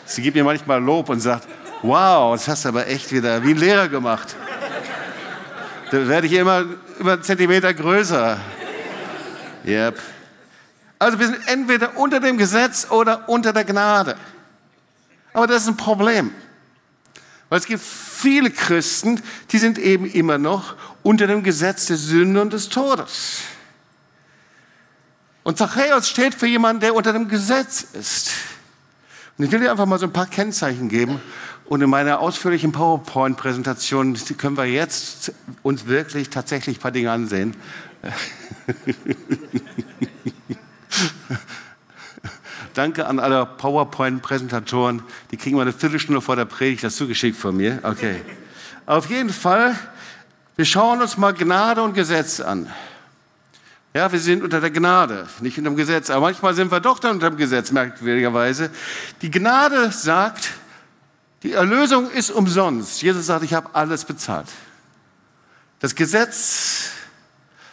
Sie gibt mir manchmal Lob und sagt, wow, das hast du aber echt wieder wie ein Lehrer gemacht. Da werde ich immer, immer einen Zentimeter größer. Yep. Also wir sind entweder unter dem Gesetz oder unter der Gnade. Aber das ist ein Problem. Weil es gibt viele Christen, die sind eben immer noch unter dem Gesetz der Sünde und des Todes. Und Zachäus steht für jemanden, der unter dem Gesetz ist. Und ich will dir einfach mal so ein paar Kennzeichen geben, Und in meiner ausführlichen PowerPoint-Präsentation können wir jetzt uns wirklich tatsächlich ein paar Dinge ansehen. Danke an alle PowerPoint-Präsentatoren. Die kriegen mal eine Viertelstunde vor der Predigt das zugeschickt von mir. Okay. Auf jeden Fall, wir schauen uns mal Gnade und Gesetz an. Ja, wir sind unter der Gnade, nicht unter dem Gesetz. Aber manchmal sind wir doch dann unter dem Gesetz, merkwürdigerweise. Die Gnade sagt, die Erlösung ist umsonst. Jesus sagt, ich habe alles bezahlt. Das Gesetz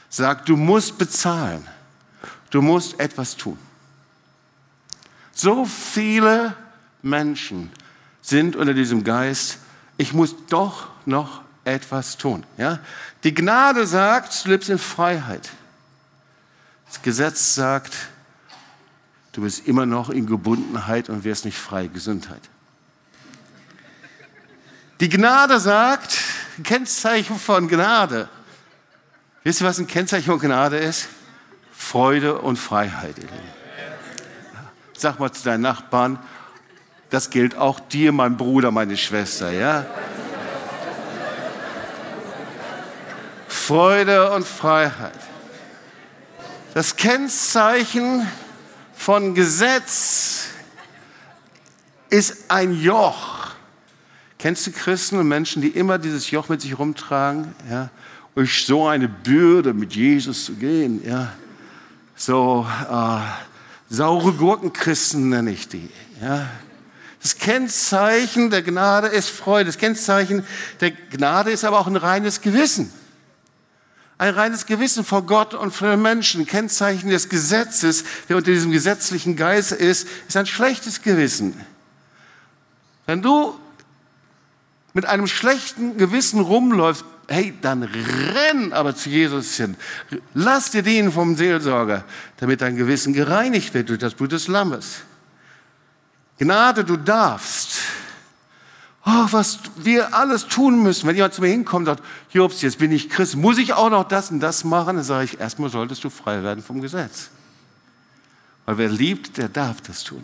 sagt, du musst bezahlen. Du musst etwas tun. So viele Menschen sind unter diesem Geist, ich muss doch noch etwas tun. Ja? Die Gnade sagt, du lebst in Freiheit. Das Gesetz sagt, du bist immer noch in Gebundenheit und wirst nicht frei. Gesundheit. Die Gnade sagt, Kennzeichen von Gnade. Wisst ihr, was ein Kennzeichen von Gnade ist? Freude und Freiheit. Sag mal zu deinen Nachbarn, das gilt auch dir, mein Bruder, meine Schwester, ja? Freude und Freiheit. Das Kennzeichen von Gesetz ist ein Joch. Kennst du Christen und Menschen, die immer dieses Joch mit sich rumtragen? Ja? Durch so eine Bürde mit Jesus zu gehen. Ja? So, äh, Saure Gurkenchristen nenne ich die. Ja. Das Kennzeichen der Gnade ist Freude. Das Kennzeichen der Gnade ist aber auch ein reines Gewissen. Ein reines Gewissen vor Gott und vor den Menschen. Kennzeichen des Gesetzes, der unter diesem gesetzlichen Geist ist, ist ein schlechtes Gewissen. Wenn du mit einem schlechten Gewissen rumläufst, hey, dann renn aber zu Jesus hin. Lass dir dienen vom Seelsorger, damit dein Gewissen gereinigt wird durch das Blut des Lammes. Gnade, du darfst. Oh, was wir alles tun müssen. Wenn jemand zu mir hinkommt und sagt, Jobs, jetzt bin ich Christ, muss ich auch noch das und das machen? Dann sage ich, erstmal solltest du frei werden vom Gesetz. Weil wer liebt, der darf das tun.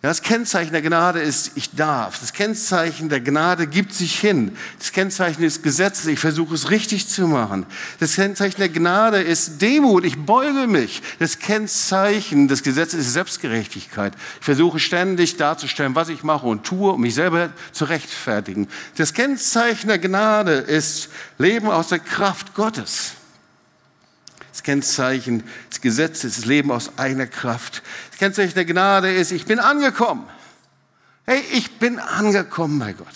Das Kennzeichen der Gnade ist, ich darf. Das Kennzeichen der Gnade gibt sich hin. Das Kennzeichen des Gesetzes, ich versuche es richtig zu machen. Das Kennzeichen der Gnade ist Demut, ich beuge mich. Das Kennzeichen des Gesetzes ist Selbstgerechtigkeit. Ich versuche ständig darzustellen, was ich mache und tue, um mich selber zu rechtfertigen. Das Kennzeichen der Gnade ist Leben aus der Kraft Gottes. Das Kennzeichen des Gesetzes, das Leben aus eigener Kraft. Das Kennzeichen der Gnade ist, ich bin angekommen. Hey, ich bin angekommen bei Gott.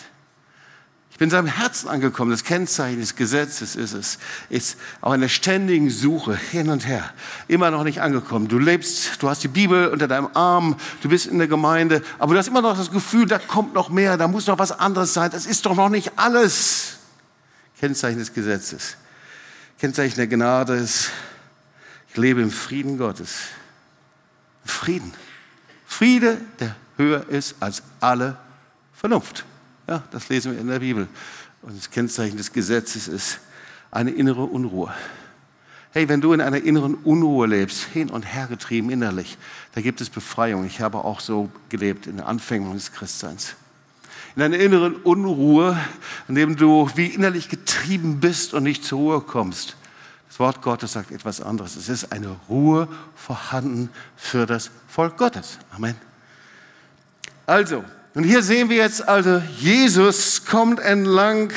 Ich bin in seinem Herzen angekommen. Das Kennzeichen des Gesetzes ist es, ist auch eine ständigen Suche hin und her. Immer noch nicht angekommen. Du lebst, du hast die Bibel unter deinem Arm, du bist in der Gemeinde, aber du hast immer noch das Gefühl, da kommt noch mehr, da muss noch was anderes sein. Das ist doch noch nicht alles. Kennzeichen des Gesetzes. Kennzeichen der Gnade ist, ich lebe im Frieden Gottes. Frieden. Friede, der höher ist als alle Vernunft. Ja, das lesen wir in der Bibel. Und das Kennzeichen des Gesetzes ist eine innere Unruhe. Hey, wenn du in einer inneren Unruhe lebst, hin und her getrieben innerlich, da gibt es Befreiung. Ich habe auch so gelebt in den Anfängen des Christseins. In einer inneren Unruhe, in dem du wie innerlich getrieben bist und nicht zur Ruhe kommst. Das Wort Gottes sagt etwas anderes. Es ist eine Ruhe vorhanden für das Volk Gottes. Amen. Also, und hier sehen wir jetzt also, Jesus kommt entlang.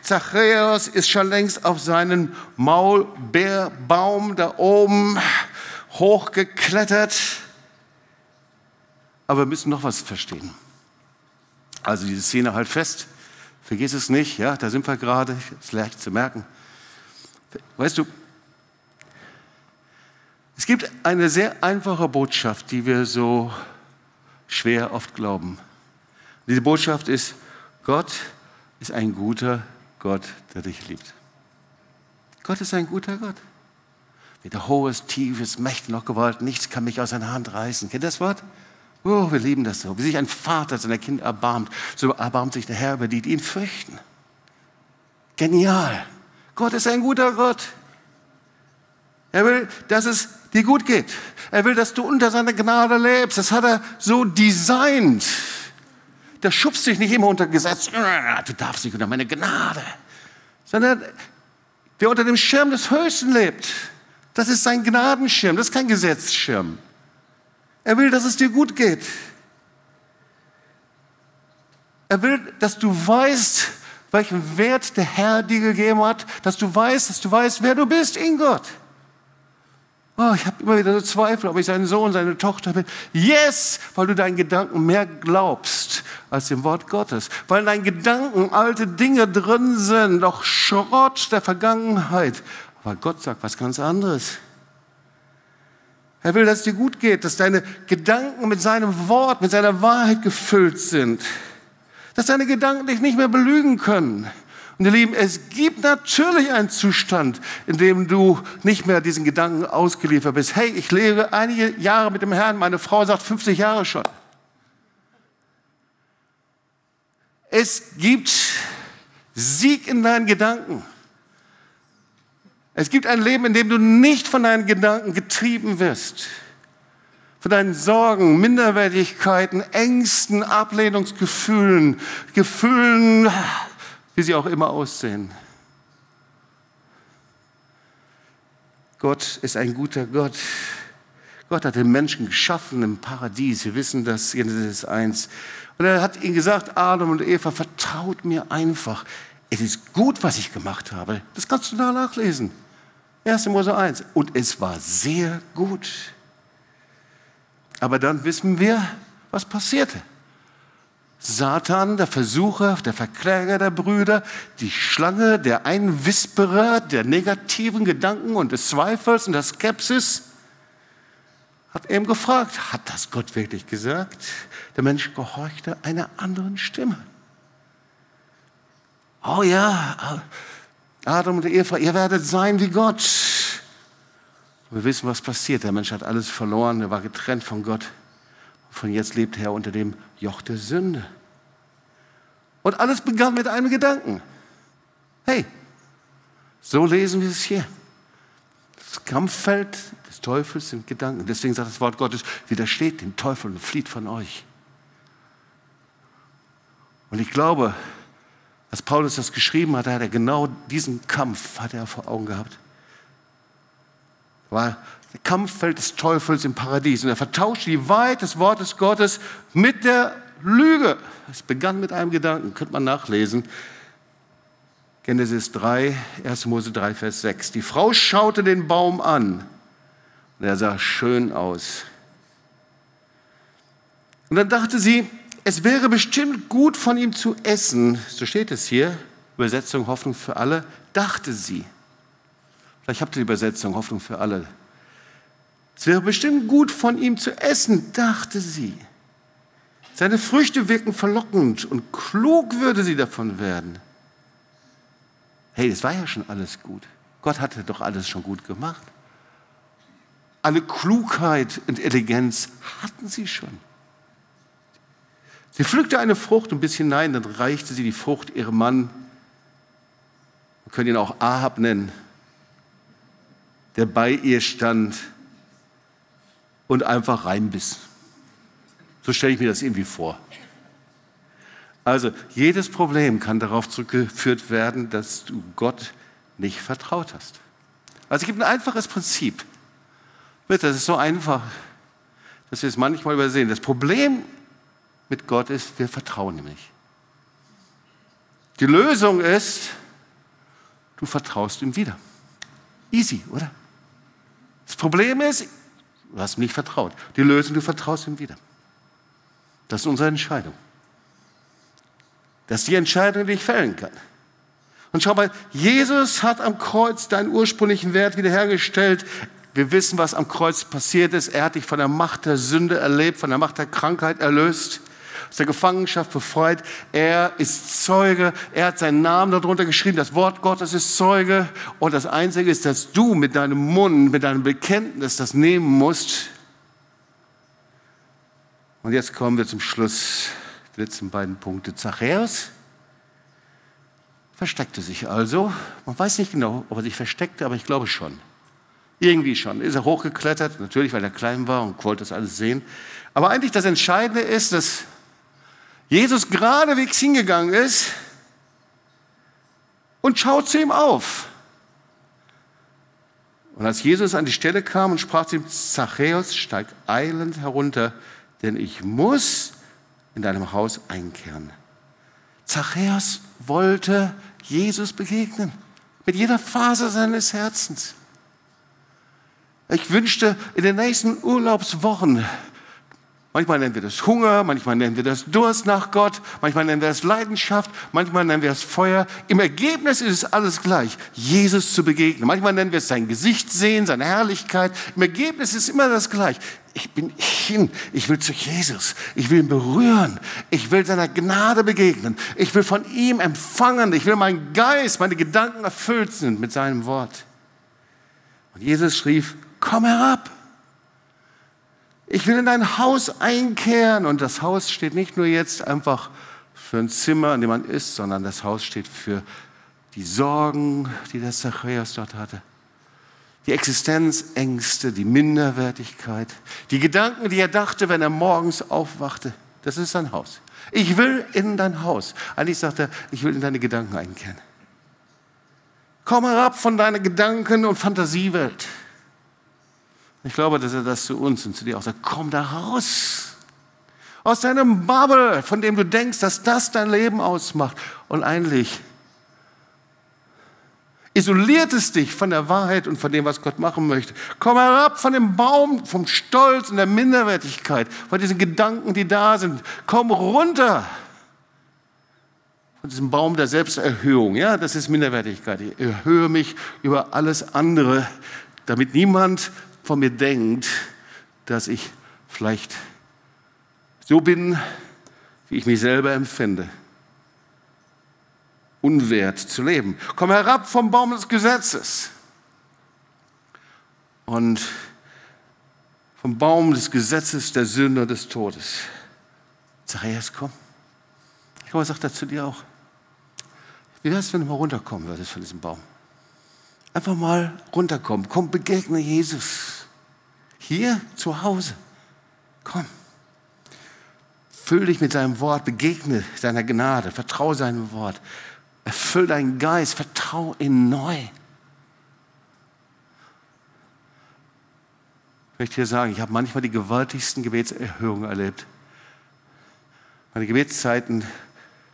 Zachäus ist schon längst auf seinen Maulbeerbaum da oben hochgeklettert. Aber wir müssen noch was verstehen. Also diese Szene halt fest. Vergiss es nicht, ja, da sind wir gerade, ist leicht zu merken. Weißt du, es gibt eine sehr einfache Botschaft, die wir so schwer oft glauben. Diese Botschaft ist, Gott ist ein guter Gott, der dich liebt. Gott ist ein guter Gott. Weder hohes, tiefes, Mächte noch Gewalt, nichts kann mich aus seiner Hand reißen. Kennt ihr das Wort? Oh, wir lieben das so. Wie sich ein Vater seiner Kinder erbarmt, so erbarmt sich der Herr über die, die ihn fürchten. Genial. Gott ist ein guter Gott. Er will, dass es dir gut geht. Er will, dass du unter seiner Gnade lebst. Das hat er so designt. der schubst dich nicht immer unter Gesetz, du darfst nicht unter meine Gnade, sondern der unter dem Schirm des Höchsten lebt. Das ist sein Gnadenschirm, das ist kein Gesetzschirm. Er will, dass es dir gut geht. Er will, dass du weißt, welchen Wert der Herr dir gegeben hat, dass du weißt, dass du weißt, wer du bist in Gott. Oh, ich habe immer wieder so Zweifel, ob ich sein Sohn, seine Tochter bin. Yes, weil du deinen Gedanken mehr glaubst als dem Wort Gottes. Weil in deinen Gedanken alte Dinge drin sind, doch Schrott der Vergangenheit. Aber Gott sagt was ganz anderes. Er will, dass es dir gut geht, dass deine Gedanken mit seinem Wort, mit seiner Wahrheit gefüllt sind. Dass deine Gedanken dich nicht mehr belügen können. Und ihr Lieben, es gibt natürlich einen Zustand, in dem du nicht mehr diesen Gedanken ausgeliefert bist. Hey, ich lebe einige Jahre mit dem Herrn, meine Frau sagt 50 Jahre schon. Es gibt Sieg in deinen Gedanken. Es gibt ein Leben, in dem du nicht von deinen Gedanken getrieben wirst. Von deinen Sorgen, Minderwertigkeiten, Ängsten, Ablehnungsgefühlen, Gefühlen, wie sie auch immer aussehen. Gott ist ein guter Gott. Gott hat den Menschen geschaffen im Paradies. Wir wissen das, Genesis 1. Und er hat ihnen gesagt, Adam und Eva, vertraut mir einfach. Es ist gut, was ich gemacht habe. Das kannst du da nachlesen. 1. Mose 1. Und es war sehr gut. Aber dann wissen wir, was passierte. Satan, der Versucher, der Verkläger der Brüder, die Schlange, der Einwisperer der negativen Gedanken und des Zweifels und der Skepsis, hat eben gefragt, hat das Gott wirklich gesagt? Der Mensch gehorchte einer anderen Stimme. Oh ja, Adam und Eva, ihr werdet sein wie Gott. wir wissen, was passiert. Der Mensch hat alles verloren, er war getrennt von Gott. Von jetzt lebt er unter dem Joch der Sünde. Und alles begann mit einem Gedanken. Hey, so lesen wir es hier. Das Kampffeld des Teufels sind Gedanken. Deswegen sagt das Wort Gottes, widersteht dem Teufel und flieht von euch. Und ich glaube, als Paulus das geschrieben hat, hat er genau diesen Kampf hat er vor Augen gehabt. War der Kampffeld des Teufels im Paradies. Und er vertauschte die Wahrheit des Wortes Gottes mit der Lüge. Es begann mit einem Gedanken, könnte man nachlesen. Genesis 3, 1. Mose 3, Vers 6. Die Frau schaute den Baum an und er sah schön aus. Und dann dachte sie, es wäre bestimmt gut von ihm zu essen. So steht es hier, Übersetzung Hoffnung für alle, dachte sie. Vielleicht habt ihr die Übersetzung Hoffnung für alle. Es wäre bestimmt gut von ihm zu essen, dachte sie. Seine Früchte wirken verlockend und klug würde sie davon werden. Hey, das war ja schon alles gut. Gott hatte doch alles schon gut gemacht. Alle Klugheit und Intelligenz hatten sie schon. Sie pflückte eine Frucht ein bisschen hinein, dann reichte sie die Frucht ihrem Mann. Wir können ihn auch Ahab nennen, der bei ihr stand und einfach reinbiss. So stelle ich mir das irgendwie vor. Also jedes Problem kann darauf zurückgeführt werden, dass du Gott nicht vertraut hast. Also es gibt ein einfaches Prinzip. Bitte, das ist so einfach, dass wir es manchmal übersehen. Das Problem mit Gott ist, wir vertrauen ihm nicht. Die Lösung ist, du vertraust ihm wieder. Easy, oder? Das Problem ist, du hast ihm nicht vertraut. Die Lösung, du vertraust ihm wieder. Das ist unsere Entscheidung. Das ist die Entscheidung, die ich fällen kann. Und schau mal, Jesus hat am Kreuz deinen ursprünglichen Wert wiederhergestellt. Wir wissen, was am Kreuz passiert ist. Er hat dich von der Macht der Sünde erlebt, von der Macht der Krankheit erlöst, aus der Gefangenschaft befreit. Er ist Zeuge. Er hat seinen Namen darunter geschrieben. Das Wort Gottes ist Zeuge. Und das Einzige ist, dass du mit deinem Mund, mit deinem Bekenntnis das nehmen musst und jetzt kommen wir zum Schluss, die letzten beiden Punkte. Zachäus versteckte sich also. Man weiß nicht genau, ob er sich versteckte, aber ich glaube schon. Irgendwie schon. Ist er hochgeklettert, natürlich, weil er klein war und wollte das alles sehen. Aber eigentlich das Entscheidende ist, dass Jesus geradewegs hingegangen ist und schaut zu ihm auf. Und als Jesus an die Stelle kam und sprach zu ihm, Zachäus, steig eilend herunter, denn ich muss in deinem Haus einkehren. Zachäus wollte Jesus begegnen, mit jeder Phase seines Herzens. Ich wünschte in den nächsten Urlaubswochen, manchmal nennen wir das Hunger, manchmal nennen wir das Durst nach Gott, manchmal nennen wir das Leidenschaft, manchmal nennen wir das Feuer. Im Ergebnis ist es alles gleich, Jesus zu begegnen. Manchmal nennen wir es sein Gesicht sehen, seine Herrlichkeit. Im Ergebnis ist immer das gleich. Ich bin hin, ich will zu Jesus, ich will ihn berühren, ich will seiner Gnade begegnen, ich will von ihm empfangen, ich will mein Geist, meine Gedanken erfüllt sind mit seinem Wort. Und Jesus rief, komm herab. Ich will in dein Haus einkehren. Und das Haus steht nicht nur jetzt einfach für ein Zimmer, in dem man ist, sondern das Haus steht für die Sorgen, die der Zachäus dort hatte. Die Existenzängste, die Minderwertigkeit, die Gedanken, die er dachte, wenn er morgens aufwachte. Das ist sein Haus. Ich will in dein Haus. Eigentlich sagt er, ich will in deine Gedanken einkehren. Komm herab von deiner Gedanken- und Fantasiewelt. Ich glaube, dass er das zu uns und zu dir auch sagt, komm da raus. Aus deinem Bubble, von dem du denkst, dass das dein Leben ausmacht. Und eigentlich isoliert es dich von der Wahrheit und von dem, was Gott machen möchte. Komm herab von dem Baum, vom Stolz und der Minderwertigkeit, von diesen Gedanken, die da sind. Komm runter von diesem Baum der Selbsterhöhung. Ja, das ist Minderwertigkeit. Ich erhöhe mich über alles andere, damit niemand von mir denkt, dass ich vielleicht so bin, wie ich mich selber empfinde. Unwert zu leben. Komm herab vom Baum des Gesetzes. Und vom Baum des Gesetzes der Sünde und des Todes. Zacharias, komm. Ich glaube, sagt er zu dir auch. Wie wäre es, wenn du mal runterkommen würdest von diesem Baum? Einfach mal runterkommen. Komm, begegne Jesus. Hier zu Hause. Komm. Füll dich mit seinem Wort, begegne seiner Gnade, vertraue seinem Wort. Erfüll deinen Geist, vertraue ihn neu. Ich möchte hier sagen, ich habe manchmal die gewaltigsten Gebetserhöhungen erlebt. Meine Gebetszeiten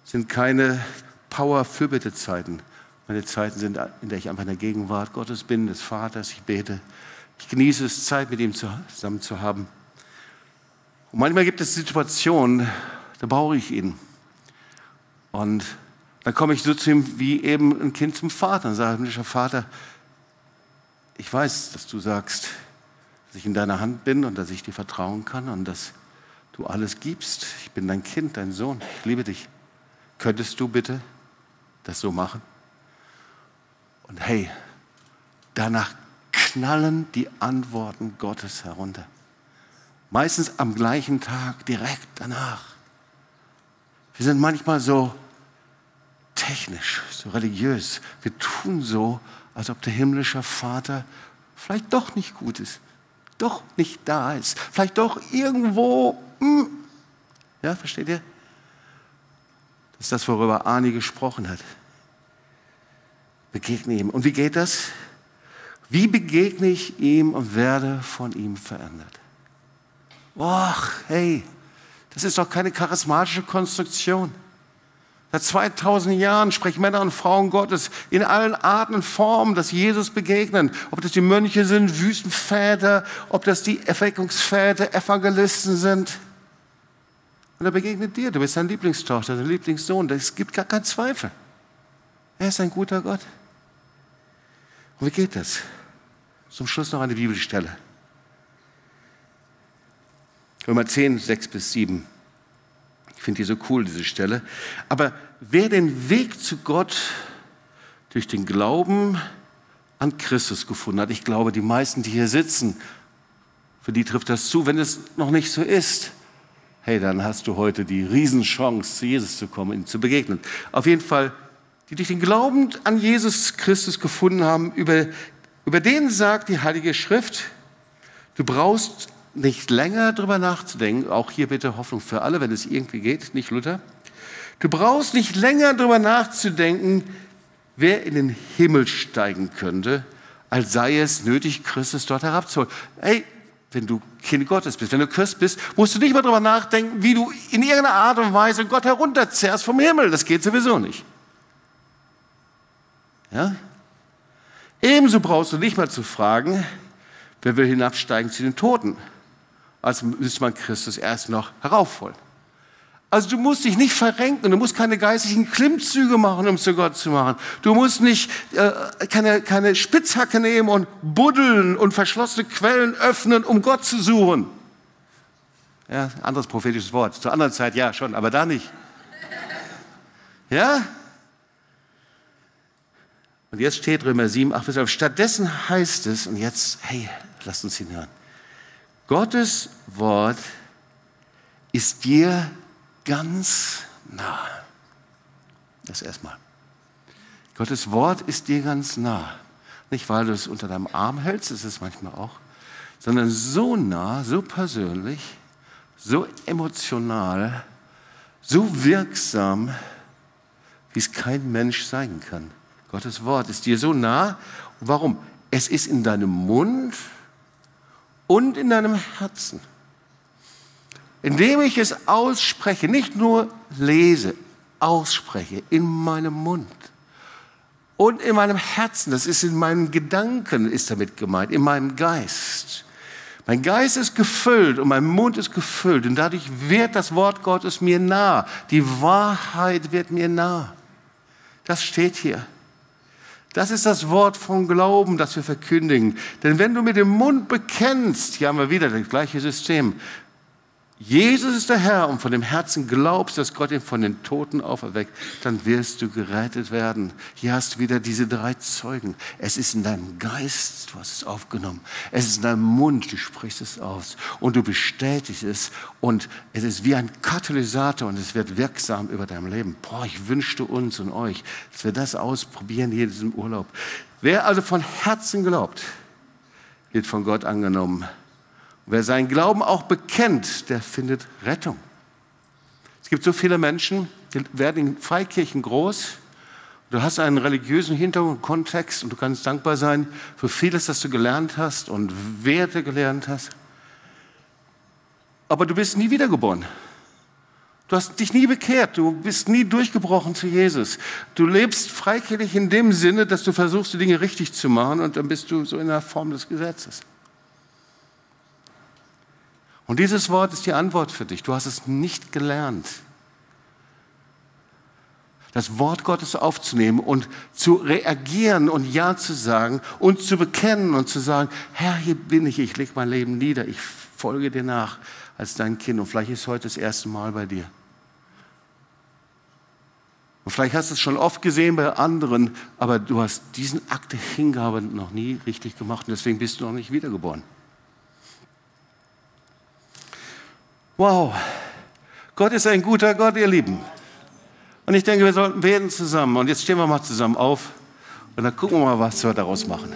sind keine Power-Fürbitte-Zeiten. Meine Zeiten sind, in der ich einfach in der Gegenwart Gottes bin, des Vaters, ich bete. Ich genieße es, Zeit mit ihm zusammen zu haben. Und manchmal gibt es Situationen, da brauche ich ihn. Und dann komme ich so zu ihm wie eben ein Kind zum Vater und sage, himmlischer Vater, ich weiß, dass du sagst, dass ich in deiner Hand bin und dass ich dir vertrauen kann und dass du alles gibst. Ich bin dein Kind, dein Sohn, ich liebe dich. Könntest du bitte das so machen? Und hey, danach knallen die Antworten Gottes herunter. Meistens am gleichen Tag, direkt danach. Wir sind manchmal so technisch, so religiös. Wir tun so, als ob der himmlische Vater vielleicht doch nicht gut ist, doch nicht da ist, vielleicht doch irgendwo. Hm. Ja, versteht ihr? Das ist das, worüber Arni gesprochen hat. Begegne ihm. Und wie geht das? Wie begegne ich ihm und werde von ihm verändert? Och, hey, das ist doch keine charismatische Konstruktion. Seit 2000 Jahren sprechen Männer und Frauen Gottes in allen Arten und Formen, dass Jesus begegnen. Ob das die Mönche sind, Wüstenväter, ob das die Erweckungsväter, Evangelisten sind. Und er begegnet dir. Du bist sein Lieblingstochter, sein Lieblingssohn. Es gibt gar keinen Zweifel. Er ist ein guter Gott. Und wie geht das? Zum Schluss noch eine Bibelstelle. Römer 10, 6 bis 7. Ich finde die so cool, diese Stelle. Aber wer den Weg zu Gott durch den Glauben an Christus gefunden hat, ich glaube, die meisten, die hier sitzen, für die trifft das zu. Wenn es noch nicht so ist, hey, dann hast du heute die Riesenchance, zu Jesus zu kommen, ihm zu begegnen. Auf jeden Fall die durch den Glauben an Jesus Christus gefunden haben, über, über den sagt die Heilige Schrift, du brauchst nicht länger darüber nachzudenken, auch hier bitte Hoffnung für alle, wenn es irgendwie geht, nicht Luther. Du brauchst nicht länger darüber nachzudenken, wer in den Himmel steigen könnte, als sei es nötig, Christus dort herabzuholen. Hey, wenn du Kind Gottes bist, wenn du Christ bist, musst du nicht mal darüber nachdenken, wie du in irgendeiner Art und Weise Gott herunterzerrst vom Himmel. Das geht sowieso nicht. Ja? Ebenso brauchst du nicht mal zu fragen, wer will hinabsteigen zu den Toten. Also müsste man Christus erst noch heraufholen. Also du musst dich nicht verrenken, du musst keine geistigen Klimmzüge machen, um zu Gott zu machen. Du musst nicht äh, keine, keine Spitzhacke nehmen und buddeln und verschlossene Quellen öffnen, um Gott zu suchen. Ja, anderes prophetisches Wort. Zur anderen Zeit ja schon, aber da nicht. Ja? Und jetzt steht Römer 7, 8 bis 12. Stattdessen heißt es, und jetzt, hey, lasst uns hinhören. Gottes Wort ist dir ganz nah. Das erstmal. Gottes Wort ist dir ganz nah. Nicht, weil du es unter deinem Arm hältst, ist es manchmal auch, sondern so nah, so persönlich, so emotional, so wirksam, wie es kein Mensch sein kann. Gottes Wort ist dir so nah. Warum? Es ist in deinem Mund und in deinem Herzen indem ich es ausspreche, nicht nur lese, ausspreche in meinem Mund und in meinem Herzen, das ist in meinen Gedanken, ist damit gemeint, in meinem Geist. Mein Geist ist gefüllt und mein Mund ist gefüllt und dadurch wird das Wort Gottes mir nah. Die Wahrheit wird mir nah. Das steht hier. Das ist das Wort von Glauben, das wir verkündigen. Denn wenn du mit dem Mund bekennst, hier haben wir wieder das gleiche System, Jesus ist der Herr und von dem Herzen glaubst, dass Gott ihn von den Toten auferweckt, dann wirst du gerettet werden. Hier hast du wieder diese drei Zeugen. Es ist in deinem Geist, du hast es aufgenommen. Es ist in deinem Mund, du sprichst es aus und du bestätigst es und es ist wie ein Katalysator und es wird wirksam über dein Leben. Boah, ich wünschte uns und euch, dass wir das ausprobieren hier in diesem Urlaub. Wer also von Herzen glaubt, wird von Gott angenommen Wer seinen Glauben auch bekennt, der findet Rettung. Es gibt so viele Menschen, die werden in Freikirchen groß. Du hast einen religiösen Hintergrund, Kontext und du kannst dankbar sein für vieles, das du gelernt hast und Werte gelernt hast. Aber du bist nie wiedergeboren. Du hast dich nie bekehrt, du bist nie durchgebrochen zu Jesus. Du lebst freikirchlich in dem Sinne, dass du versuchst, die Dinge richtig zu machen und dann bist du so in der Form des Gesetzes. Und dieses Wort ist die Antwort für dich. Du hast es nicht gelernt. Das Wort Gottes aufzunehmen und zu reagieren und Ja zu sagen und zu bekennen und zu sagen, Herr, hier bin ich, ich lege mein Leben nieder, ich folge dir nach als dein Kind. Und vielleicht ist heute das erste Mal bei dir. Und vielleicht hast du es schon oft gesehen bei anderen, aber du hast diesen Akt der Hingabe noch nie richtig gemacht und deswegen bist du noch nicht wiedergeboren. Wow, Gott ist ein guter Gott, ihr Lieben. Und ich denke, wir sollten beten zusammen. Und jetzt stehen wir mal zusammen auf und dann gucken wir mal, was wir daraus machen.